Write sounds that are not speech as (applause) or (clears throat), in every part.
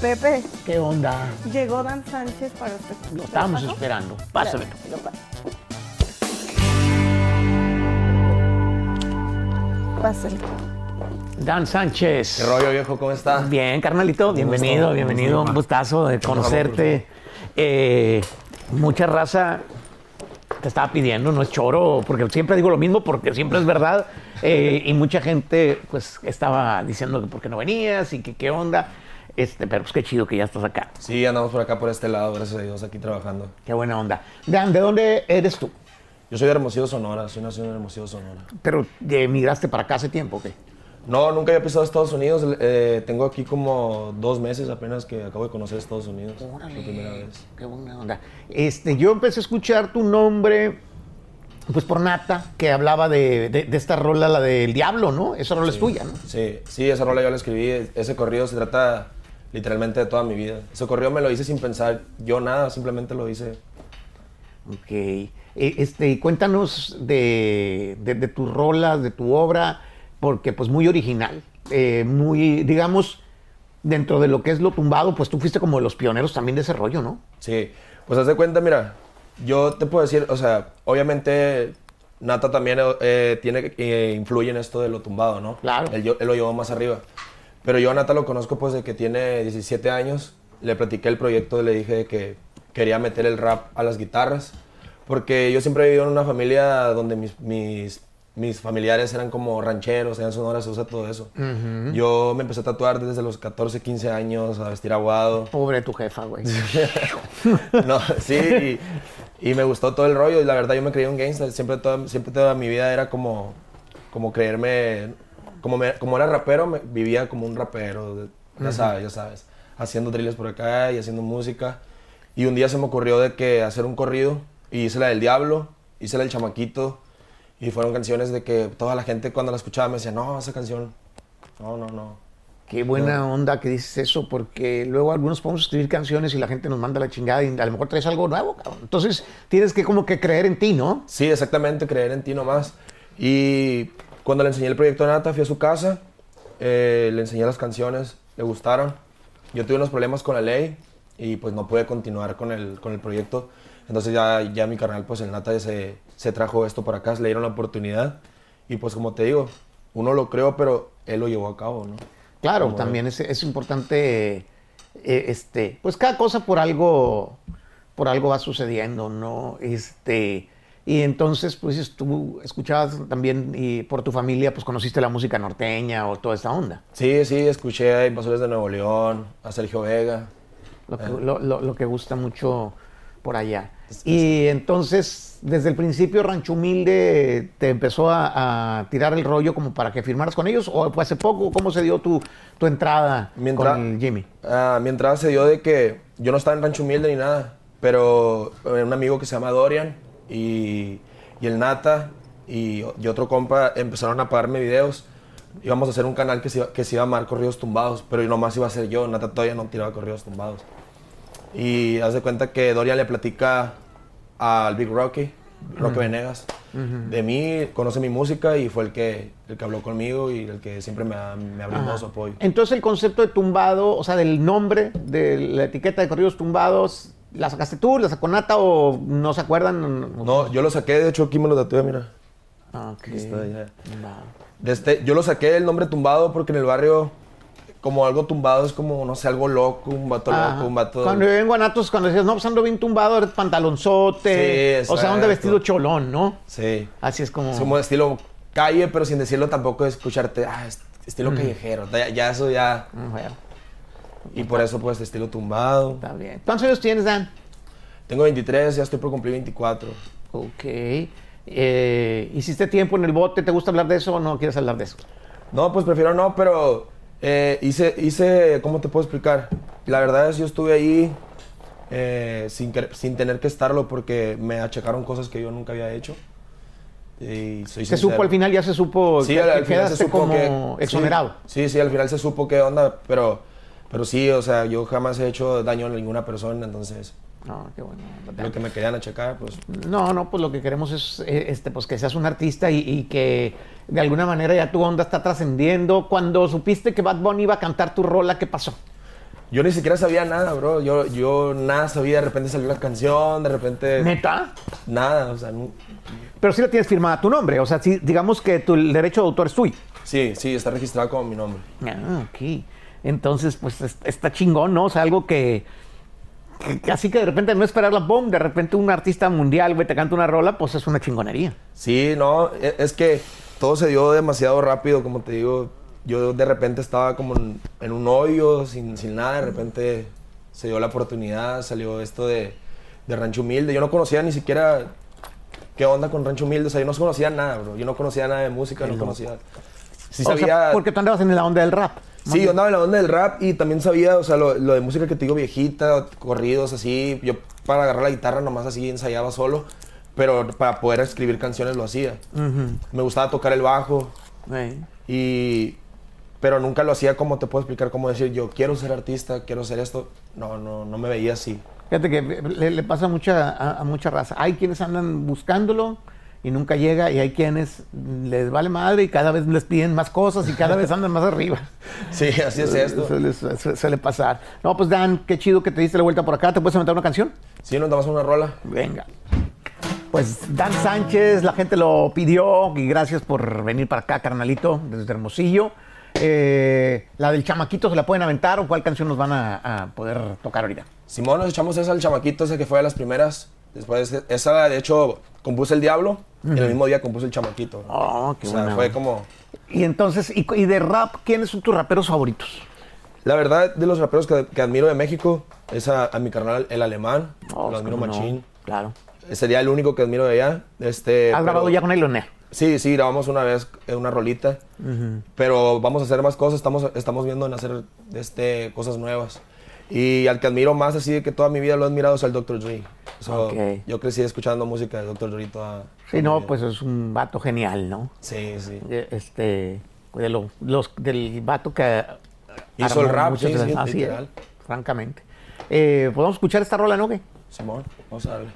Pepe, ¿Qué onda? llegó Dan Sánchez para usted. Lo estábamos esperando. Pásame. Lo paso. Pásale. Dan Sánchez. ¿Qué rollo, viejo? ¿Cómo está? Bien, carnalito, bienvenido, gusto, bienvenido. Un gustazo de conocerte. Eh, mucha raza te estaba pidiendo, no es choro, porque siempre digo lo mismo, porque siempre es verdad. Eh, y mucha gente, pues, estaba diciendo que por qué no venías y que qué onda. Este, pero pues qué chido que ya estás acá. Sí, andamos por acá, por este lado, gracias a Dios, aquí trabajando. Qué buena onda. Dan, ¿de dónde eres tú? Yo soy de Hermosillo, Sonora, soy nacido en Hermosillo, Sonora. Pero eh, migraste para acá hace tiempo, ¿o ¿qué? No, nunca había pisado Estados Unidos. eh, tengo aquí como dos meses apenas que acabo de conocer Estados Unidos. Por primera vez. Qué buena onda. Este, yo empecé a escuchar tu nombre, pues por Nata, que hablaba de, de- de esta rola, la del Diablo, ¿no? Esa rola es tuya, ¿no? Sí, sí, esa rola yo la escribí. Ese corrido se trata literalmente de toda mi vida. Ese corrido me lo hice sin pensar yo nada, simplemente lo hice. Ok. Eh, Este, cuéntanos de, de- de tus rolas, de tu obra, porque pues muy original, eh, muy, digamos, dentro de lo que es lo tumbado, pues tú fuiste como de los pioneros también de ese rollo, ¿no? Sí, pues haz de cuenta, mira, yo te puedo decir, o sea, obviamente Nata también eh, tiene, eh, influye en esto de lo tumbado, ¿no? Claro. Él lo llevó más arriba. Pero yo a Nata lo conozco pues de que tiene 17 años, le platiqué el proyecto, le dije de que quería meter el rap a las guitarras, porque yo siempre he vivido en una familia donde mis, mis, mis familiares eran como rancheros, eran sonoras, se usa todo eso. Yo me empecé a tatuar desde los 14, 15 años, a vestir aguado. Pobre tu jefa, güey. (laughs) No, sí, y, y me gustó todo el rollo y la verdad yo me creí un gangster, siempre toda, siempre toda mi vida era como, como creerme, como, me- como era rapero, me- vivía como un rapero, ya sabes, ya sabes, haciendo drills por acá y haciendo música. Y un día se me ocurrió de que hacer un corrido y hice la del Diablo, hice la del Chamaquito y fueron canciones de que toda la gente cuando la escuchaba me decía, no, esa canción, no, no, no. Qué buena onda que dices eso, porque luego algunos podemos escribir canciones y la gente nos manda la chingada y a lo mejor traes algo nuevo, cabrón. Entonces tienes que como que creer en ti, ¿no? Sí, exactamente, creer en ti nomás. Y cuando le enseñé el proyecto a Nata, fui a su casa, eh, le enseñé las canciones, le gustaron. Yo tuve unos problemas con la ley y pues no pude continuar con el, con el proyecto. Entonces ya, ya mi carnal, pues el Nata ya se, se trajo esto para acá, le dieron la oportunidad. Y pues como te digo, uno lo creó, pero él lo llevó a cabo, ¿no? Claro, Como también es, es importante, eh, este, pues cada cosa por algo, por algo va sucediendo, ¿no? Este, y entonces, pues tú escuchabas también y por tu familia, pues conociste la música norteña o toda esta onda. Sí, sí, escuché a Invasores de Nuevo León, a Sergio Vega. lo que, lo, lo- lo que gusta mucho por allá. Y entonces, desde el principio, Rancho Humilde te empezó a, a tirar el rollo como para que firmaras con ellos, o fue hace poco, ¿cómo se dio tu, tu entrada Mientras- con el Jimmy? Ah, mi entrada se dio de que yo no estaba en Rancho Humilde ni nada, pero eh, un amigo que se llama Dorian y, y el Nata y, y otro compa empezaron a pagarme videos. Íbamos a hacer un canal que se, iba, que se iba a llamar Corridos Tumbados, pero nomás iba a ser yo. Nata todavía no tiraba Corridos Tumbados. Y haz de cuenta que Dorian le platica al Big Rocky, Rocky Venegas, de mí, conoce mi música y fue el que, el que habló conmigo y el que siempre me ha, me ha brindado su apoyo. Entonces el concepto de tumbado, o sea, del nombre de la etiqueta de corridos tumbados, ¿la sacaste tú, la sacó Nata o no se acuerdan? No, yo lo saqué, de hecho aquí me lo tatué, mira. Ah, ok. Está, ya. Este, yo lo saqué el nombre tumbado porque en el barrio, como algo tumbado es como, no sé, algo loco, un vato Ajá. loco, un vato... Cuando yo vengo a Natos, cuando decías, no, pues ando bien tumbado, eres pantalonzote. Sí, o sea, ando vestido cholón, ¿no? Sí. Así es como. Es como estilo calle, pero sin decirlo tampoco escucharte, ah, est- estilo callejero. Ya, ya eso ya... Mm, bueno, Y por eso pues estilo tumbado. está bien. ¿Cuántos años tienes, Dan? Tengo 23, ya estoy por cumplir 24. Ok. Eh, ¿Hiciste tiempo en el bote? ¿Te gusta hablar de eso o no quieres hablar de eso? No, pues prefiero no, pero eh, hice, hice, ¿cómo te puedo explicar? La verdad es yo estuve ahí eh, sin, sin tener que estarlo porque me achacaron cosas que yo nunca había hecho. Y soy Se supo al final, ya se supo Sí, que, al, al final se supo como que... exonerado. Sí, sí, al final se supo qué onda, pero, pero sí, o sea, yo jamás he hecho daño a ninguna persona, entonces No, qué bueno. lo que me querían achacar, pues... No, no, pues lo que queremos es eh, este, pues que seas un artista y, y que de alguna manera ya tu onda está trascendiendo. Cuando supiste que Bad Bunny iba a cantar tu rola, ¿qué pasó? Yo ni siquiera sabía nada, bro. Yo, yo nada sabía. De repente salió la canción, de repente. ¿Neta? Nada, o sea, no- Pero sí la tienes firmada a tu nombre. O sea, sí, digamos que tu, el derecho de autor es tuyo. sí, sí, está registrado como mi nombre. Ah, ok. Entonces, pues es- está chingón, ¿no? O sea, algo que, así que de repente no esperar la bomba, de repente un artista mundial, güey, te canta una rola, pues es una chingonería. Sí, no, e- es que todo se dio demasiado rápido, como te digo. Yo de repente estaba como en, un hoyo, sin, sin nada, de repente se dio la oportunidad, salió esto de, de Rancho Humilde. Yo no conocía ni siquiera qué onda con Rancho Humilde, o sea, yo no conocía nada, bro. Yo no conocía nada de música, no conocía. Sí O sea, sabía... porque tú andabas en la onda del rap. Sí, yo andaba en la onda del rap y también sabía, o sea, lo, lo de música que te digo viejita, corridos así. Yo para agarrar la guitarra nomás así ensayaba solo, pero para poder escribir canciones lo hacía. Me gustaba tocar el bajo y... Pero nunca lo hacía como te puedo explicar, como decir, yo quiero ser artista, quiero ser esto. No, no, no me veía así. Fíjate que le, le pasa mucha, a, a mucha raza. Hay quienes andan buscándolo y nunca llega, y hay quienes les vale madre y cada vez les piden más cosas y cada vez andan más arriba. (laughs) Sí, así es esto. Suele, su- suele pasar. No, pues Dan, qué chido que te diste la vuelta por acá. ¿Te puedes aventar una canción? Sí, nos damos una rola. Venga. Pues Dan Sánchez, la gente lo pidió y gracias por venir para acá, carnalito, desde Hermosillo. Eh, la del chamaquito se la pueden aventar o cuál canción nos van a, a poder tocar ahorita. Simón, nos echamos esa al chamaquito, ese que fue de las primeras. Después, esa de hecho, compuse el Diablo y el mismo día compuse el chamaquito. Oh, qué o sea, buena fue como... Y entonces, y, y de rap, ¿quiénes son tus raperos favoritos? La verdad, de los raperos que, que admiro de México, es a, a mi carnal, el alemán. Oh, lo admiro cómo no. machín. Claro. Sería el único que admiro de allá. Este, ¿Has pero- grabado ya con no? Sí, sí, grabamos una vez eh, una rolita. Pero vamos a hacer más cosas. Estamos, estamos viendo en hacer este, cosas nuevas. Y al que admiro más, así de que toda mi vida lo he admirado, es al Dr. Dre. So, Ok. Yo crecí escuchando música de Dr. Dre toda. Sí, no, vida. pues es un vato genial, ¿no? Sí, sí. Este, de lo- los, del vato que Hizo el rap, sí, sí, así es, literal. francamente. Eh, ¿Podemos escuchar esta rola, no? Simón, vamos a darle.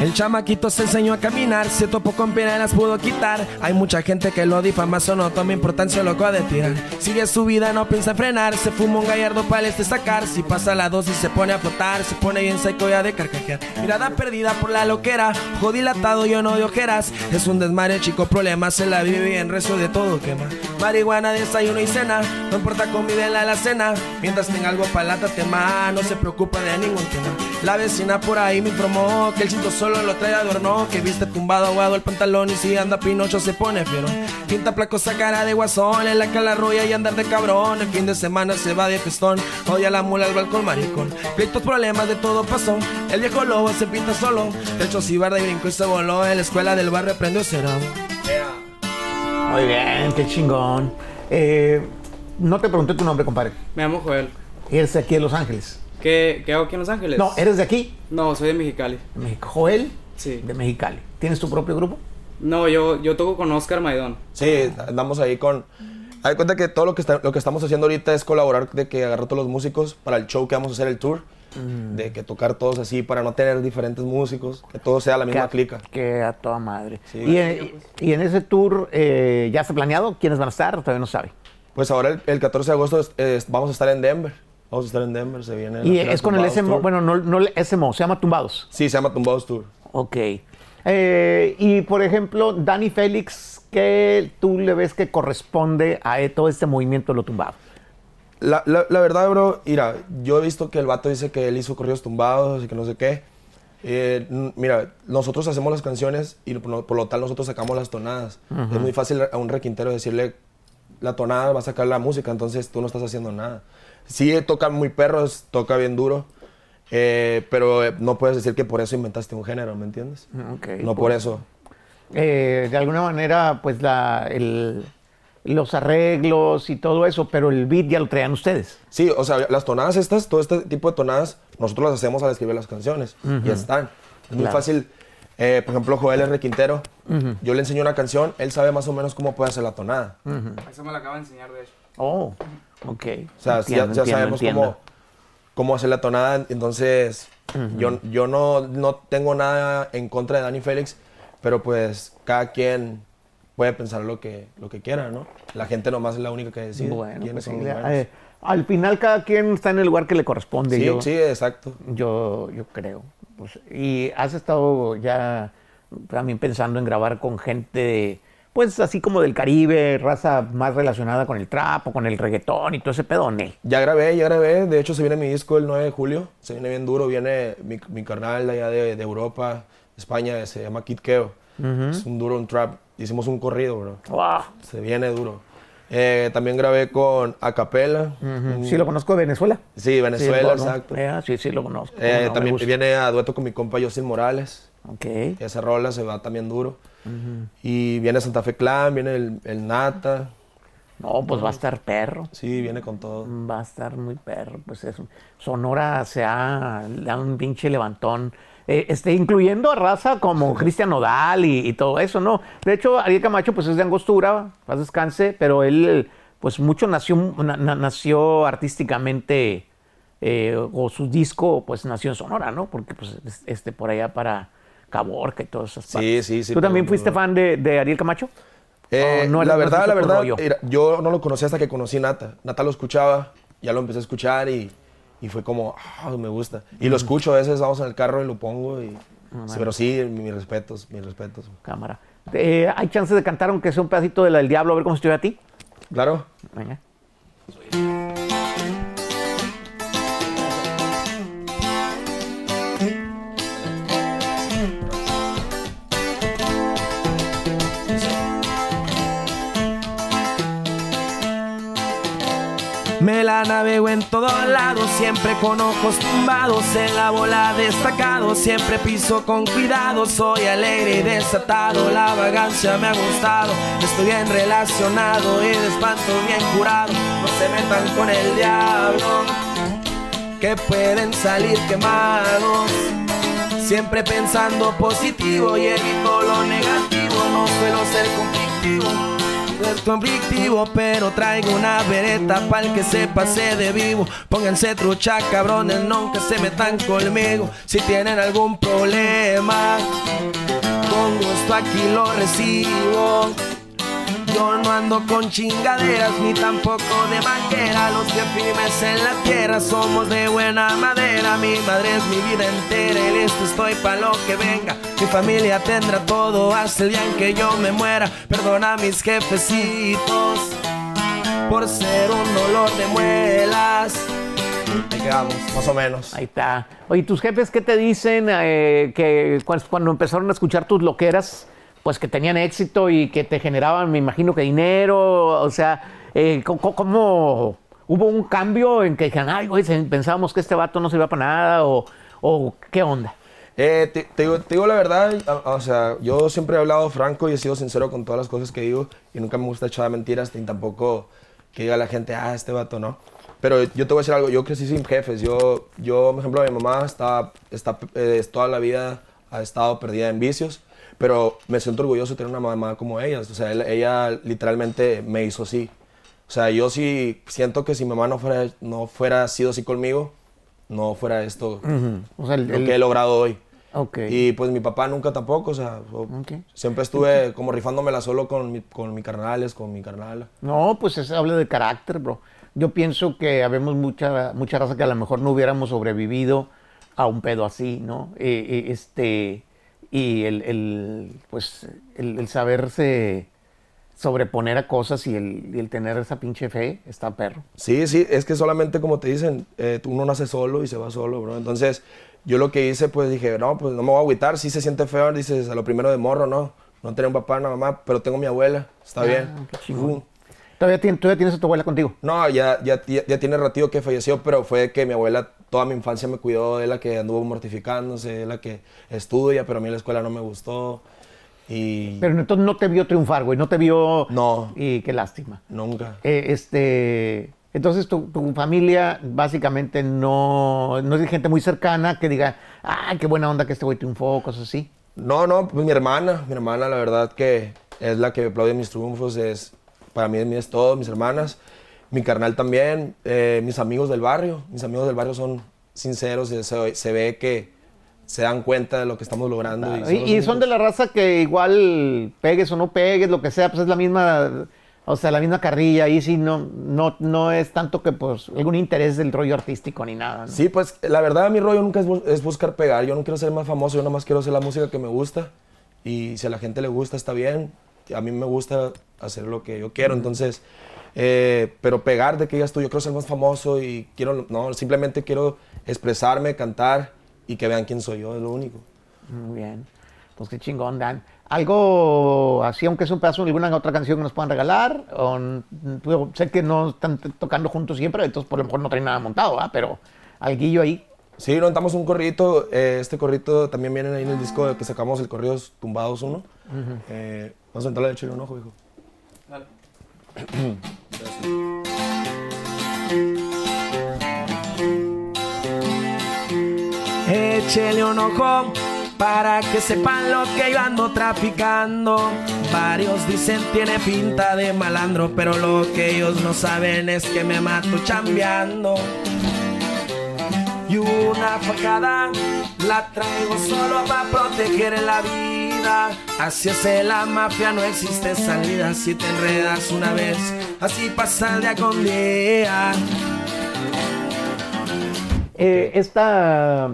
El chamaquito se enseñó a caminar, se topó con y las pudo quitar. Hay mucha gente que lo difama, eso no toma importancia, loco de tirar. Sigue su vida, no piensa frenar, se fuma un gallardo para este sacar. Si pasa la dosis, se pone a flotar, se pone bien seco ya de carcajear. Mirada perdida por la loquera, ojo dilatado, yo no de ojeras. Es un desmadre, chico, problema, se la vive bien, rezo de todo quema. Marihuana, desayuno y cena, no importa convive en la alacena. Mientras tenga algo para la tema, no se preocupa de ningún tema. La vecina por ahí me informó que el cinto solo lo trae adorno, que viste tumbado aguado el pantalón y si anda pinocho se pone fiero. Pinta placosa cara de guasón, en la cala roya y andar de cabrón. El fin de semana se va de festón, odia la mula al balcón maricón. Pleitos, problemas de todo pasó, el viejo lobo se pinta solo. De hecho, si barda y brinco y se voló, en la escuela del barrio aprendió cero. Muy bien, qué chingón. Eh, no te pregunté tu nombre, compadre. Me llamo Joel. Eres de aquí de Los Ángeles. ¿Qué, qué hago aquí en Los Ángeles? No, ¿eres de aquí? No, soy de Mexicali. De México. Joel, Sí. de Mexicali. ¿Tienes tu propio grupo? No, yo, yo toco con Oscar Maidón. Sí, andamos ahí con... Hay cuenta que todo lo que, está- lo que estamos haciendo ahorita es colaborar de que agarró todos los músicos para el show que vamos a hacer, el tour. De que tocar todos así para no tener diferentes músicos, que todo sea la misma Que- clica. Que a toda madre. Sí. Y, en, y en ese tour, eh, ¿ya está planeado? ¿Quiénes van a estar? Todavía no sabe. Pues ahora el, el 14 de agosto es- es- vamos a estar en Denver. Vamos a estar en Denver, se viene. Y la- es con el SMO, Tour. bueno, no, no el SMO, se llama Tumbados. Sí, se llama Tumbados Tour. Ok. Eh, y por ejemplo, Dani Félix, ¿qué tú le ves que corresponde a e- todo este movimiento de lo tumbado? La, la- la verdad, bro, mira, yo he visto que el vato dice que él hizo corridos tumbados y que no sé qué. Eh, mira, nosotros hacemos las canciones y por lo, por lo tal nosotros sacamos las tonadas. Es muy fácil a un requintero decirle la tonada va a sacar la música, entonces tú no estás haciendo nada. Sí, toca muy perros, toca bien duro, eh, pero eh, no puedes decir que por eso inventaste un género, ¿me entiendes? Ok, no por pues. eso. Eh, de alguna manera, pues la, el- los arreglos y todo eso, pero el beat ya lo traían ustedes. Sí, o sea, las tonadas estas, todo este tipo de tonadas, nosotros las hacemos al escribir las canciones. Y están. Es muy Claro. fácil. Eh, por ejemplo, Joel es requintero. Yo le enseño una canción, él sabe más o menos cómo puede hacer la tonada. Eso me lo acaba de enseñar, de hecho. Oh, ok. O sea, Entiendo, ya, ya entiendo, sabemos entiendo. cómo, cómo hacer la tonada. Entonces, yo, yo no, no tengo nada en contra de Dani Félix, pero pues cada quien puede pensar lo que, lo que quiera, ¿no? La gente nomás es la única que decide Bueno, quiénes pues son los eh, al final cada quien está en el lugar que le corresponde. sí, yo, sí, exacto. yo, yo creo. Pues, y has estado ya también pensando en grabar con gente, pues así como del Caribe, raza más relacionada con el trap o con el reggaetón y todo ese pedo, Nel. Ya grabé, ya grabé. De hecho, se viene mi disco el 9 de julio. Se viene bien duro. Viene mi, mi carnal de allá de, de Europa, España, se llama Kid Keo. Es un duro, un trap. Hicimos un corrido, bro. ¡Wow! Se viene duro. Eh, también grabé con Acapella. Sí, lo conozco de Venezuela. Sí, Venezuela, Sí, exacto. eh, sí, sí, lo conozco. Eh, No, también viene a dueto con mi compa Justin Morales. Ok. Esa rola se va también duro. Y viene Santa Fe Clan, viene el, el Nata. No, pues va a estar perro. Sí, viene con todo. Va a estar muy perro. Pues eso. Sonora se ha un pinche levantón. Eh, este, incluyendo a raza como Cristian Nodal y, y todo eso, ¿no? De hecho, Ariel Camacho, pues es de Angostura, paz descanse, pero él, pues mucho nació, na- na- nació artísticamente, eh, o su disco, pues nació en Sonora, ¿no? Porque, pues, es- este, por allá para Caborca y todas esas Sí, partes. sí, sí, ¿Tú también fuiste fan de, de Ariel Camacho? Eh, ¿O no la verdad, la verdad, yo no lo conocí hasta que conocí Nata. Nata lo escuchaba, ya lo empecé a escuchar y, y fue como, ah, me gusta. Y lo escucho, a veces vamos en el carro y lo pongo. Y, pero sí, mis respetos, mis respetos. Cámara. Eh, ¿Hay chance de cantar aunque sea un pedacito de la del diablo, a ver cómo estoy a ti? Claro. Venga. La navego en todos lados, siempre con ojos tumbados, en la bola destacado, siempre piso con cuidado, soy alegre y desatado, la vagancia me ha gustado, estoy bien relacionado y de bien curado, no se metan con el diablo, que pueden salir quemados. Siempre pensando positivo y evito lo negativo. No suelo ser conflictivo, ser conflictivo, pero traigo una vereta pa'l que se pase de vivo. Pónganse trucha, cabrones, nunca se metan conmigo. Si tienen algún problema, con gusto aquí lo recibo. Yo no ando con chingaderas ni tampoco de manguera. Los que firmes en la tierra somos de buena madera. Mi madre es mi vida entera y listo estoy pa' lo que venga. Mi familia tendrá todo hasta el día en que yo me muera. Perdona a mis jefecitos por ser un dolor de muelas. Ahí quedamos, más o menos. Ahí está. Oye, ¿tus jefes qué te dicen eh, que cu- cuando empezaron a escuchar tus loqueras, pues que tenían éxito y que te generaban, me imagino que dinero? O sea, eh, ¿cómo, hubo un cambio en que dijeron, ay, güey, pensábamos que este vato no se iba para nada? O, o qué onda? Eh, te, te digo, te digo la verdad, o sea, yo siempre he hablado franco y he sido sincero con todas las cosas que digo y nunca me gusta echar mentiras ni tampoco que diga la gente, ah, este vato no. Pero yo te voy a decir algo, yo crecí sin jefes, yo, yo por ejemplo, mi mamá está, está eh, toda la vida ha estado perdida en vicios, pero me siento orgulloso de tener una mamá como ella, o sea, él- ella literalmente me hizo así. O sea, yo sí siento que si mi mamá no fuera, no fuera sido así conmigo, no fuera esto O sea, el- lo el- que he logrado hoy. Ok. Y pues mi papá nunca tampoco, o sea, o- Ok. siempre estuve como rifándomela solo con, mi, con mis carnales, con mi carnala. No, pues eso habla de carácter, bro. Yo pienso que habemos mucha, mucha raza que a lo mejor no hubiéramos sobrevivido a un pedo así, ¿no? Eh, eh, este, y el, el, pues, el, el saberse sobreponer a cosas y el, y el tener esa pinche fe está perro. Sí, sí, es que solamente como te dicen, eh, uno nace solo y se va solo, bro. Entonces, yo lo que hice, pues dije, no, pues no me voy a agüitar, sí se siente feo, dices, a lo primero de morro, no. No tengo un papá, una mamá, pero tengo mi abuela, está bien. Ah, qué. Uh, ¿Todavía, tien- ¿Todavía tienes a tu abuela contigo? No, ya, ya, ya, ya tiene ratito que falleció, pero fue que mi abuela toda mi infancia me cuidó, es la que anduvo mortificándose, es la que estudia, pero a mí la escuela no me gustó. Y Pero entonces no te vio triunfar, güey, no te vio... No. Y qué lástima. nunca. Eh, este, entonces tu, tu familia básicamente no, no es de gente muy cercana que diga, ay, qué buena onda que este güey triunfó, cosas así. No, no, pues mi hermana, mi hermana la verdad que es la que aplaude mis triunfos, es, para mí, es todo, mis hermanas, mi carnal también, eh, mis amigos del barrio, mis amigos del barrio son sinceros, se, se- ve que se dan cuenta de lo que estamos logrando. Y, son, los y son de la raza que igual pegues o no pegues, lo que sea, pues es la misma, o sea, la misma carrilla. Ahí sí no, no, no es tanto que pues algún interés del rollo artístico ni nada. ¿no? Sí, pues la verdad mi rollo nunca es, es buscar pegar. Yo no quiero ser más famoso, yo nada más quiero hacer la música que me gusta. Y si a la gente le gusta, está bien. A mí me gusta hacer lo que yo quiero, entonces... eh, pero pegar de que digas tú, yo quiero ser más famoso y quiero... No, simplemente quiero expresarme, cantar y que vean quién soy yo, es lo único. Muy bien. Pues qué chingón, Dan. Algo así, aunque es un pedazo alguna otra canción que nos puedan regalar. O, digo, sé que no están tocando juntos siempre, entonces por lo mejor no traen nada montado, ¿ah? Pero alguillo ahí. Sí, nos damos un corridito. eh, este corrito también viene ahí en el disco que sacamos, el Corridos Tumbados 1. Eh, vamos a entrarle a echarle un ojo, hijo. Dale. (clears throat) Échele un ojo para que sepan lo que yo ando traficando. Varios dicen tiene pinta de malandro, pero lo que ellos no saben es que me mato chambeando. Y una facada la traigo solo para proteger la vida. Así es la mafia, no existe salida. Si te enredas una vez, así pasa el día con día. Eh, esta,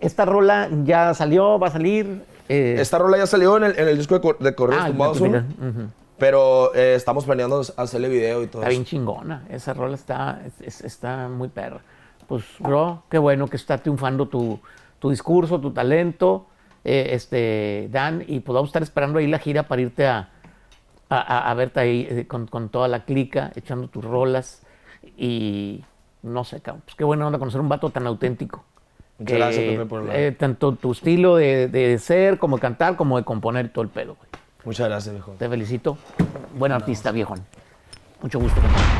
esta rola ya salió, va a salir. eh, Esta rola ya salió en el, en el disco de, de Corridos ah, Tumbados tu 1. vida. Ujú. Pero eh, estamos planeando hacerle video y todo Está bien eso. chingona. Esa rola está, es- es- está muy perra. Pues, bro, qué bueno que está triunfando tu, tu discurso, tu talento, eh, este, Dan, y pues vamos a estar esperando ahí la gira para irte a, a, verte ahí eh, con, con toda la clica, echando tus rolas. Y no sé, cabrón, pues qué bueno onda conocer un vato tan auténtico. Muchas gracias, Pepe, por la- eh, tanto tu estilo de, de ser, como de cantar, como de componer y todo el pedo, güey. Muchas gracias, viejo. Te felicito. Buen artista, viejo. Mucho gusto. compadre.